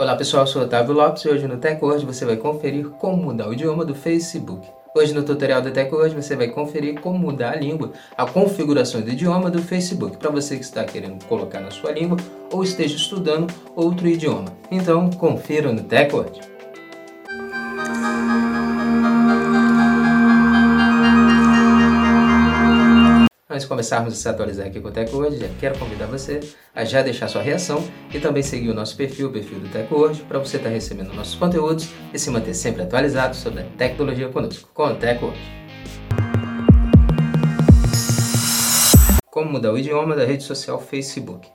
Olá pessoal, eu sou Otávio Lopes e hoje no TechWord você vai conferir como mudar o idioma do Facebook. Hoje no tutorial do TechWord você vai conferir como mudar a língua, a configuração do idioma do Facebook, para você que está querendo colocar na sua língua ou esteja estudando outro idioma. Então confira no TechWord. Antes de começarmos a se atualizar aqui com o TechWord, já quero convidar você a já deixar sua reação e também seguir o nosso perfil, o perfil do TechWord, para você estar tá recebendo nossos conteúdos e se manter sempre atualizado sobre a tecnologia conosco, com o TechWord. Como mudar o idioma da rede social Facebook.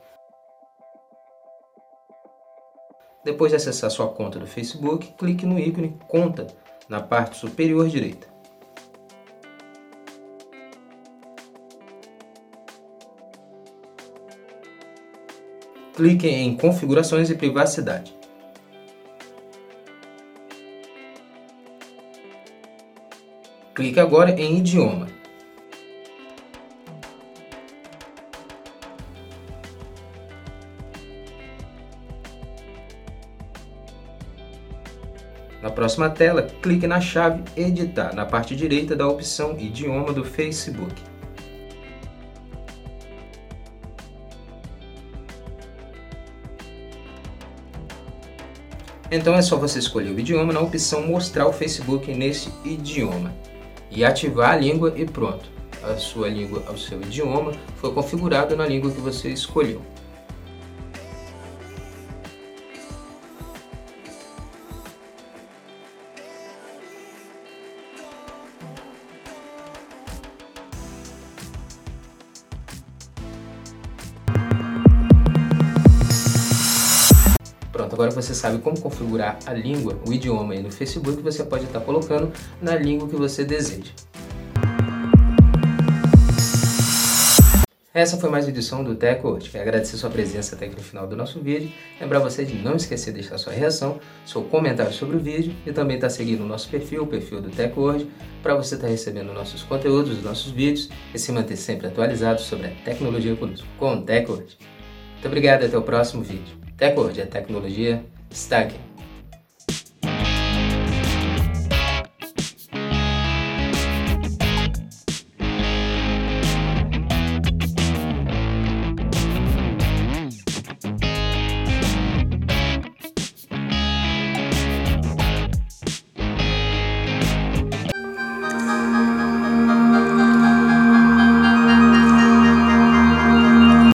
Depois de acessar sua conta do Facebook, clique no ícone Conta na parte superior direita. Clique em Configurações e Privacidade. Clique agora em Idioma. Na próxima tela, clique na chave Editar, na parte direita da opção Idioma do Facebook. Então é só você escolher o idioma na opção mostrar o Facebook nesse idioma e ativar a língua e pronto. A sua língua, o seu idioma foi configurado na língua que você escolheu. Pronto, agora você sabe como configurar a língua, o idioma aí no Facebook, você pode estar colocando na língua que você deseja. Essa foi mais uma edição do TechWord. Quero agradecer sua presença até aqui no final do nosso vídeo. Lembrar você de não esquecer de deixar sua reação, seu comentário sobre o vídeo e também estar tá seguindo o nosso perfil, o perfil do TechWord, para você estar tá recebendo nossos conteúdos, nossos vídeos e se manter sempre atualizado sobre a tecnologia conosco, com o TechWord. Muito obrigado e até o próximo vídeo. TechWord, a tecnologia está aqui.